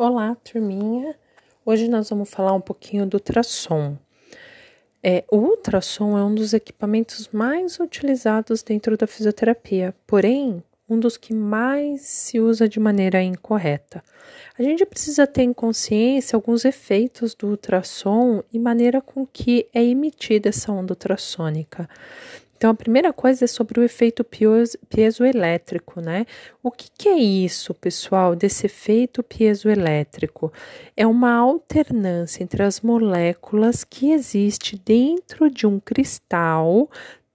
Olá, turminha. Hoje nós vamos falar um pouquinho do ultrassom. É, o ultrassom é um dos equipamentos mais utilizados dentro da fisioterapia, porém, um dos que mais se usa de maneira incorreta. A gente precisa ter em consciência alguns efeitos do ultrassom e maneira com que é emitida essa onda ultrassônica. Então, a primeira coisa é sobre o efeito piezoelétrico, né? O que, que, é isso, pessoal, desse efeito piezoelétrico? É uma alternância entre as moléculas que existe dentro de um cristal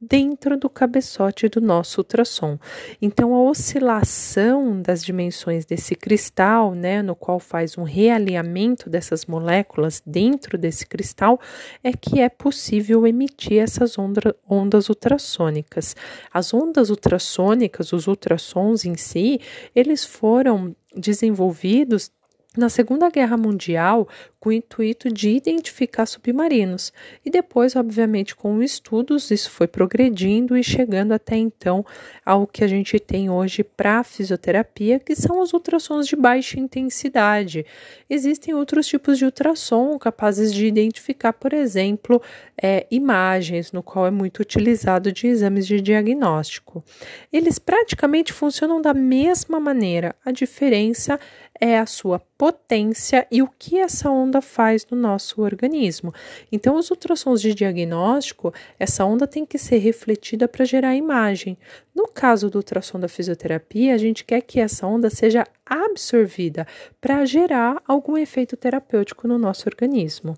dentro do cabeçote do nosso ultrassom. Então, a oscilação das dimensões desse cristal, né, no qual faz um realinhamento dessas moléculas dentro desse cristal, é que é possível emitir essas onda, ondas ultrassônicas. As ondas ultrassônicas, os ultrassons em si, eles foram desenvolvidos na Segunda Guerra Mundial com o intuito de identificar submarinos. E depois, obviamente, com estudos, isso foi progredindo e chegando até então ao que a gente tem hoje para fisioterapia, que são os ultrassons de baixa intensidade. Existem outros tipos de ultrassom capazes de identificar, por exemplo, é, imagens, no qual é muito utilizado de exames de diagnóstico. Eles praticamente funcionam da mesma maneira, a diferença é a sua potência e o que essa onda faz no nosso organismo. Então, os ultrassons de diagnóstico, essa onda tem que ser refletida para gerar imagem. No caso do ultrassom da fisioterapia, a gente quer que essa onda seja absorvida para gerar algum efeito terapêutico no nosso organismo.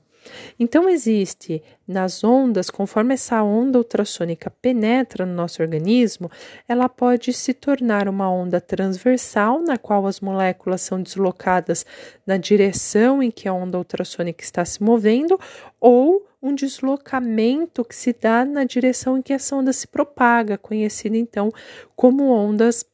Então, existe nas ondas, conforme essa onda ultrassônica penetra no nosso organismo, ela pode se tornar uma onda transversal, na qual as moléculas são deslocadas na direção em que a onda ultrassônica está se movendo, ou um deslocamento que se dá na direção em que essa onda se propaga, conhecida então como ondas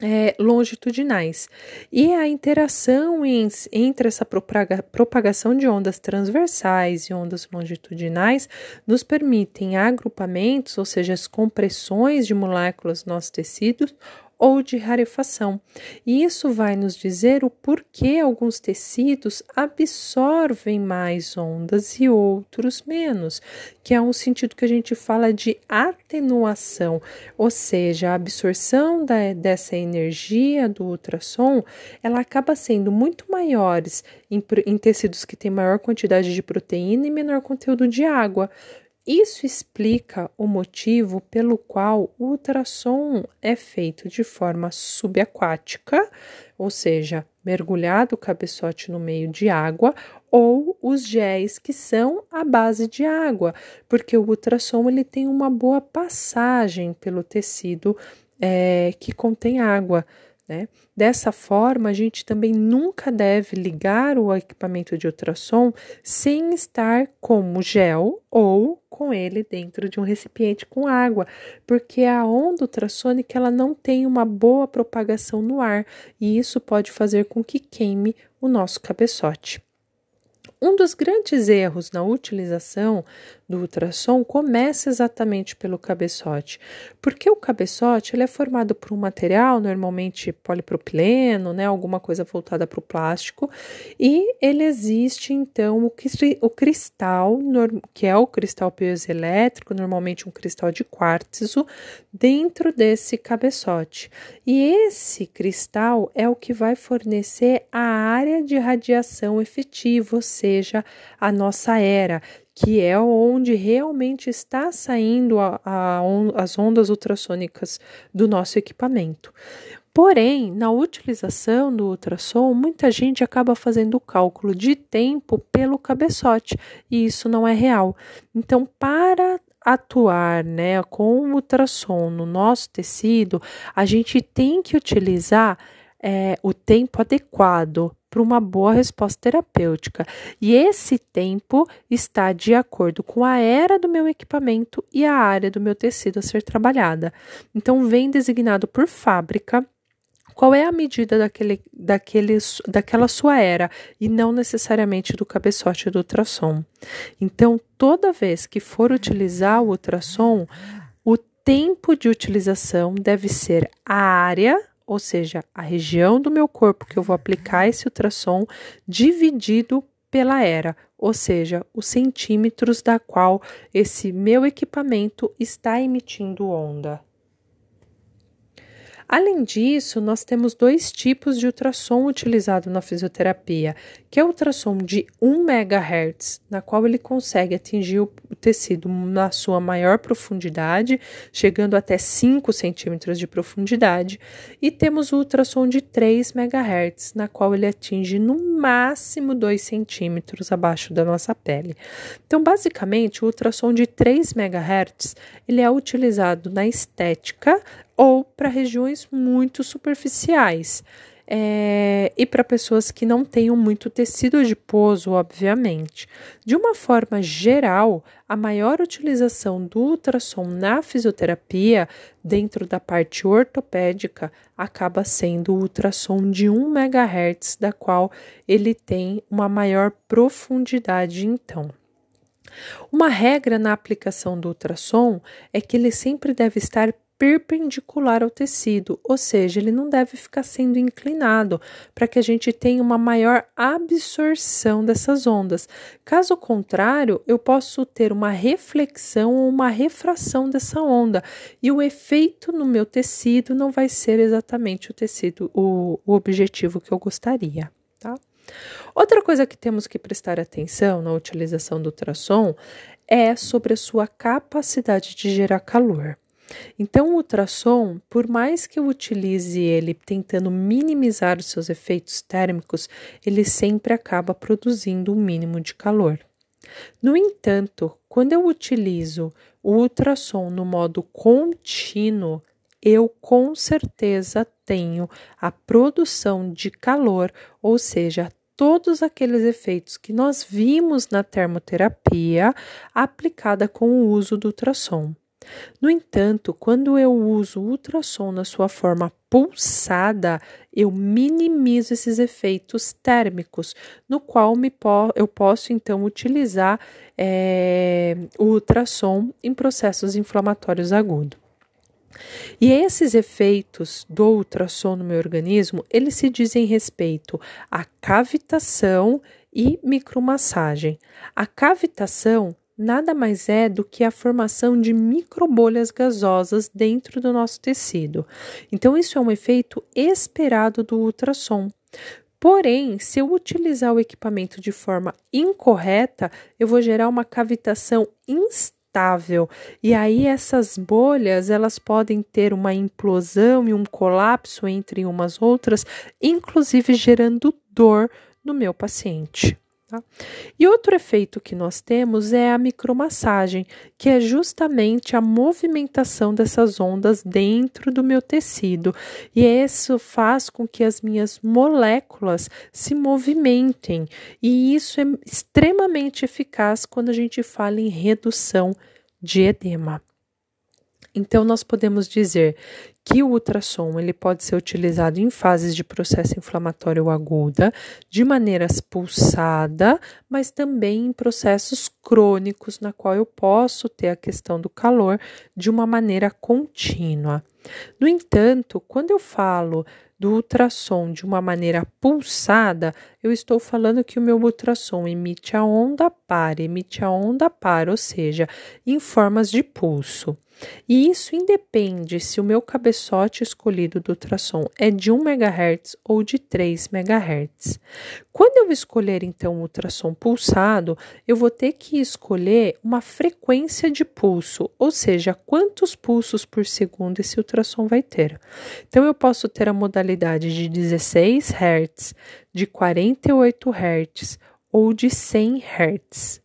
é, longitudinais. E a interação em, entre essa propaga, propagação de ondas transversais e ondas longitudinais nos permitem agrupamentos, ou seja, as compressões de moléculas nos nossos tecidos ou de rarefação. E isso vai nos dizer o porquê alguns tecidos absorvem mais ondas e outros menos, que é um sentido que a gente fala de atenuação, ou seja, a absorção da, dessa energia do ultrassom, ela acaba sendo muito maiores em, em tecidos que têm maior quantidade de proteína e menor conteúdo de água. Isso explica o motivo pelo qual o ultrassom é feito de forma subaquática, ou seja, mergulhado o cabeçote no meio de água, ou os géis que são a base de água, porque o ultrassom ele tem uma boa passagem pelo tecido é, que contém água. Né? Dessa forma, a gente também nunca deve ligar o equipamento de ultrassom sem estar com o gel ou com ele dentro de um recipiente com água, porque a onda ultrassônica ela não tem uma boa propagação no ar e isso pode fazer com que queime o nosso cabeçote. Um dos grandes erros na utilização do ultrassom começa exatamente pelo cabeçote, porque o cabeçote ele é formado por um material, normalmente polipropileno, né, alguma coisa voltada para o plástico, e ele existe então o, o cristal, que é o cristal piezoelétrico, normalmente um cristal de quartzo, dentro desse cabeçote. E esse cristal é o que vai fornecer a área de radiação efetiva, ou seja, a nossa era, que é onde realmente está saindo a, a on, as ondas ultrassônicas do nosso equipamento. Porém, na utilização do ultrassom, muita gente acaba fazendo o cálculo de tempo pelo cabeçote, e isso não é real. Então, para atuar né, com o ultrassom no nosso tecido, a gente tem que utilizar é, o tempo adequado para uma boa resposta terapêutica. E esse tempo está de acordo com a era do meu equipamento e a área do meu tecido a ser trabalhada. Então, vem designado por fábrica qual é a medida daquele, daquele, daquela sua era e não necessariamente do cabeçote do ultrassom. Então, toda vez que for utilizar o ultrassom, o tempo de utilização deve ser a área ou seja, a região do meu corpo que eu vou aplicar esse ultrassom, dividido pela era, ou seja, os centímetros da qual esse meu equipamento está emitindo onda. Além disso, nós temos dois tipos de ultrassom utilizado na fisioterapia, que é o ultrassom de 1 MHz, na qual ele consegue atingir o tecido na sua maior profundidade, chegando até 5 centímetros de profundidade, e temos o ultrassom de 3 MHz, na qual ele atinge no máximo 2 centímetros abaixo da nossa pele. Então, basicamente, o ultrassom de 3 MHz ele é utilizado na estética ou para regiões muito superficiais. É, e para pessoas que não tenham muito tecido adiposo, obviamente. De uma forma geral, a maior utilização do ultrassom na fisioterapia, dentro da parte ortopédica, acaba sendo o ultrassom de 1 MHz, da qual ele tem uma maior profundidade, então. Uma regra na aplicação do ultrassom é que ele sempre deve estar perpendicular ao tecido, ou seja, ele não deve ficar sendo inclinado para que a gente tenha uma maior absorção dessas ondas. Caso contrário, eu posso ter uma reflexão ou uma refração dessa onda e o efeito no meu tecido não vai ser exatamente o tecido, o, o objetivo que eu gostaria, tá? Outra coisa que temos que prestar atenção na utilização do ultrassom é sobre a sua capacidade de gerar calor. Então, o ultrassom, por mais que eu utilize ele tentando minimizar os seus efeitos térmicos, ele sempre acaba produzindo um mínimo de calor. No entanto, quando eu utilizo o ultrassom no modo contínuo, eu com certeza tenho a produção de calor, ou seja, todos aqueles efeitos que nós vimos na termoterapia aplicada com o uso do ultrassom. No entanto, quando eu uso ultrassom na sua forma pulsada, eu minimizo esses efeitos térmicos, no qual po eu posso então utilizar é, o ultrassom em processos inflamatórios agudos. E esses efeitos do ultrassom no meu organismo, eles se dizem respeito à cavitação e micromassagem. A cavitação nada mais é do que a formação de microbolhas gasosas dentro do nosso tecido. Então, isso é um efeito esperado do ultrassom. Porém, se eu utilizar o equipamento de forma incorreta, eu vou gerar uma cavitação instável. E aí essas bolhas, elas podem ter uma implosão e um colapso entre umas outras, inclusive gerando dor no meu paciente. Tá? E outro efeito que nós temos é a micromassagem, que é justamente a movimentação dessas ondas dentro do meu tecido. E isso faz com que as minhas moléculas se movimentem. E isso é extremamente eficaz quando a gente fala em redução de edema. Então, nós podemos dizer que o ultrassom ele pode ser utilizado em fases de processo inflamatório aguda, de maneira pulsada, mas também em processos crônicos, na qual eu posso ter a questão do calor de uma maneira contínua. No entanto, quando eu falo do ultrassom de uma maneira pulsada, eu estou falando que o meu ultrassom emite a onda par, emite a onda par, ou seja, em formas de pulso. E isso independe se o meu cabeçote escolhido do ultrassom é de 1 MHz ou de 3 MHz. Quando eu escolher então o ultrassom pulsado, eu vou ter que escolher uma frequência de pulso, ou seja, quantos pulsos por segundo esse ultrassom vai ter. Então eu posso ter a modalidade de 16 Hz, de 48 Hz ou de 100 Hz.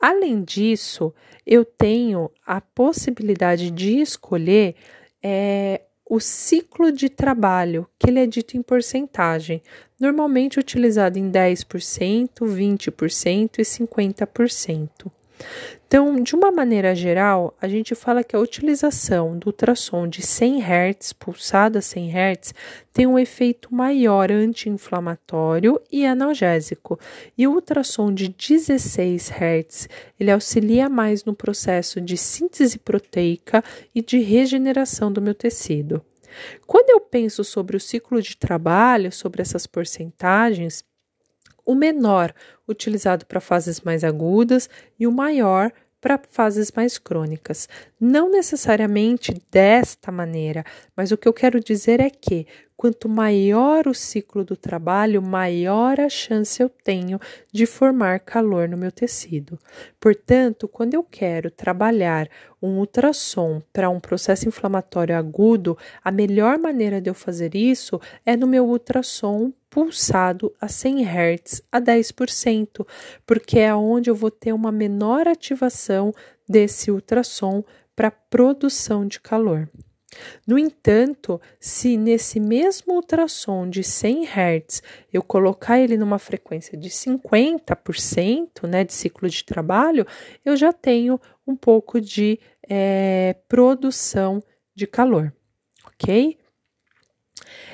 Além disso, eu tenho a possibilidade de escolher é, o ciclo de trabalho, que ele é dito em porcentagem, normalmente utilizado em 10%, 20% e 50%. Então, de uma maneira geral, a gente fala que a utilização do ultrassom de 100 Hz, pulsada 100 Hz, tem um efeito maior anti-inflamatório e analgésico. E o ultrassom de 16 Hz, ele auxilia mais no processo de síntese proteica e de regeneração do meu tecido. Quando eu penso sobre o ciclo de trabalho, sobre essas porcentagens, o menor utilizado para fases mais agudas e o maior para fases mais crônicas. Não necessariamente desta maneira, mas o que eu quero dizer é que quanto maior o ciclo do trabalho, maior a chance eu tenho de formar calor no meu tecido. Portanto, quando eu quero trabalhar um ultrassom para um processo inflamatório agudo, a melhor maneira de eu fazer isso é no meu ultrassom pulsado a 100 Hz a 10%, porque é onde eu vou ter uma menor ativação desse ultrassom para produção de calor. No entanto, se nesse mesmo ultrassom de 100 Hz eu colocar ele numa frequência de 50% né, de ciclo de trabalho, eu já tenho um pouco de é, produção de calor, ok?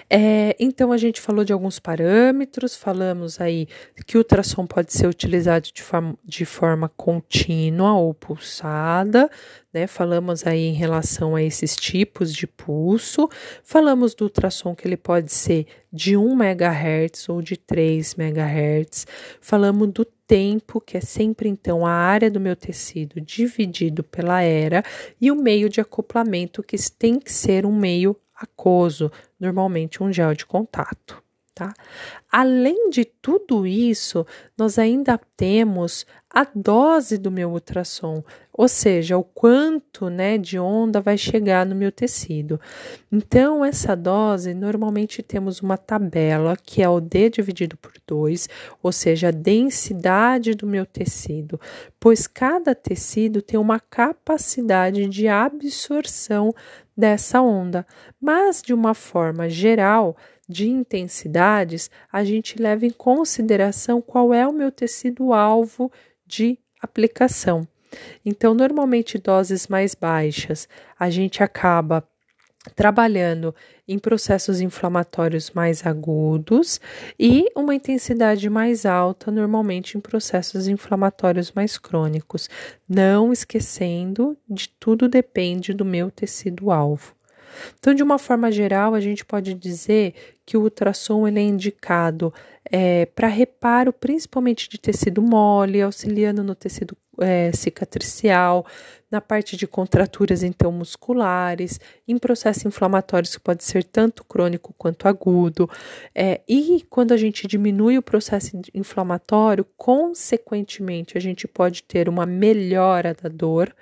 É, então, a gente falou de alguns parâmetros, falamos aí que o ultrassom pode ser utilizado de forma, de forma contínua ou pulsada, né? Falamos aí em relação a esses tipos de pulso, falamos do ultrassom que ele pode ser de 1 MHz ou de 3 MHz, falamos do tempo, que é sempre então a área do meu tecido dividido pela era, e o meio de acoplamento, que tem que ser um meio aquoso, normalmente um gel de contato. Tá? Além de tudo isso, nós ainda temos a dose do meu ultrassom, ou seja, o quanto né, de onda vai chegar no meu tecido. Então, essa dose, normalmente temos uma tabela que é o D dividido por 2, ou seja, a densidade do meu tecido, pois cada tecido tem uma capacidade de absorção dessa onda, mas de uma forma geral, de intensidades, a gente leva em consideração qual é o meu tecido alvo de aplicação. Então, normalmente doses mais baixas, a gente acaba trabalhando em processos inflamatórios mais agudos e uma intensidade mais alta, normalmente em processos inflamatórios mais crônicos, não esquecendo de tudo depende do meu tecido alvo. Então, de uma forma geral, a gente pode dizer que o ultrassom ele é indicado é, para reparo principalmente de tecido mole, auxiliando no tecido é, cicatricial, na parte de contraturas então musculares, em processos inflamatórios que pode ser tanto crônico quanto agudo. É, e quando a gente diminui o processo inflamatório, consequentemente a gente pode ter uma melhora da dor,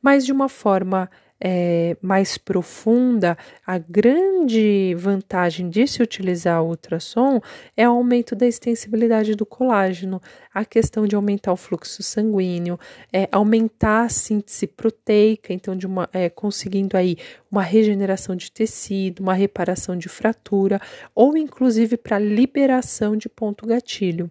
mas de uma forma é, mais profunda, a grande vantagem de se utilizar o ultrassom é o aumento da extensibilidade do colágeno, a questão de aumentar o fluxo sanguíneo, é, aumentar a síntese proteica, então de uma, é, conseguindo aí uma regeneração de tecido, uma reparação de fratura, ou inclusive para liberação de ponto gatilho.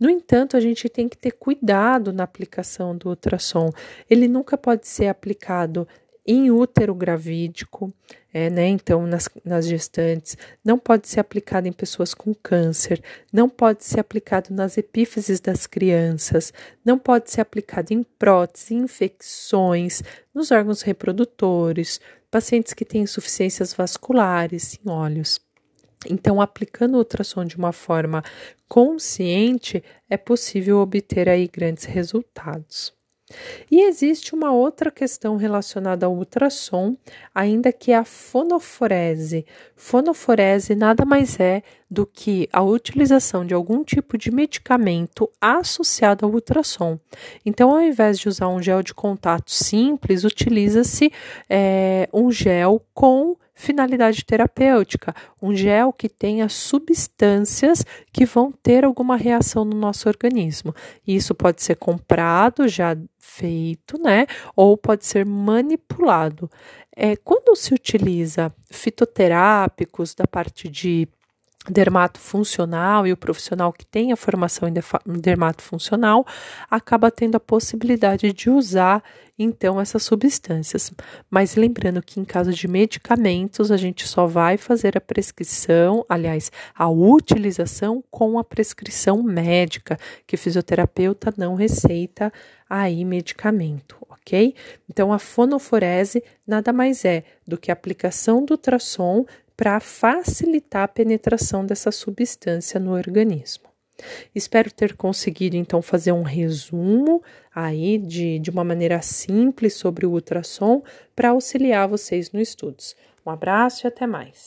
No entanto, a gente tem que ter cuidado na aplicação do ultrassom. Ele nunca pode ser aplicado em útero gravídico, é, né? Então, nas, nas gestantes, não pode ser aplicado em pessoas com câncer, não pode ser aplicado nas epífises das crianças, não pode ser aplicado em próteses, infecções, nos órgãos reprodutores, pacientes que têm insuficiências vasculares, em olhos. Então, aplicando o ultrassom de uma forma consciente, é possível obter aí grandes resultados. E existe uma outra questão relacionada ao ultrassom, ainda que a fonoforese. Fonoforese nada mais é do que a utilização de algum tipo de medicamento associado ao ultrassom. Então, ao invés de usar um gel de contato simples, utiliza-se é, um gel com finalidade terapêutica, um gel que tenha substâncias que vão ter alguma reação no nosso organismo. Isso pode ser comprado, já feito, né? Ou pode ser manipulado. É, quando se utiliza fitoterápicos da parte de dermato funcional e o profissional que tem a formação em dermato funcional acaba tendo a possibilidade de usar então essas substâncias. Mas lembrando que em caso de medicamentos, a gente só vai fazer a prescrição, aliás, a utilização com a prescrição médica, que fisioterapeuta não receita aí medicamento, ok? Então a fonoforese nada mais é do que a aplicação do ultrassom para facilitar a penetração dessa substância no organismo. Espero ter conseguido então fazer um resumo aí de, de uma maneira simples sobre o ultrassom para auxiliar vocês no estudos. Um abraço e até mais.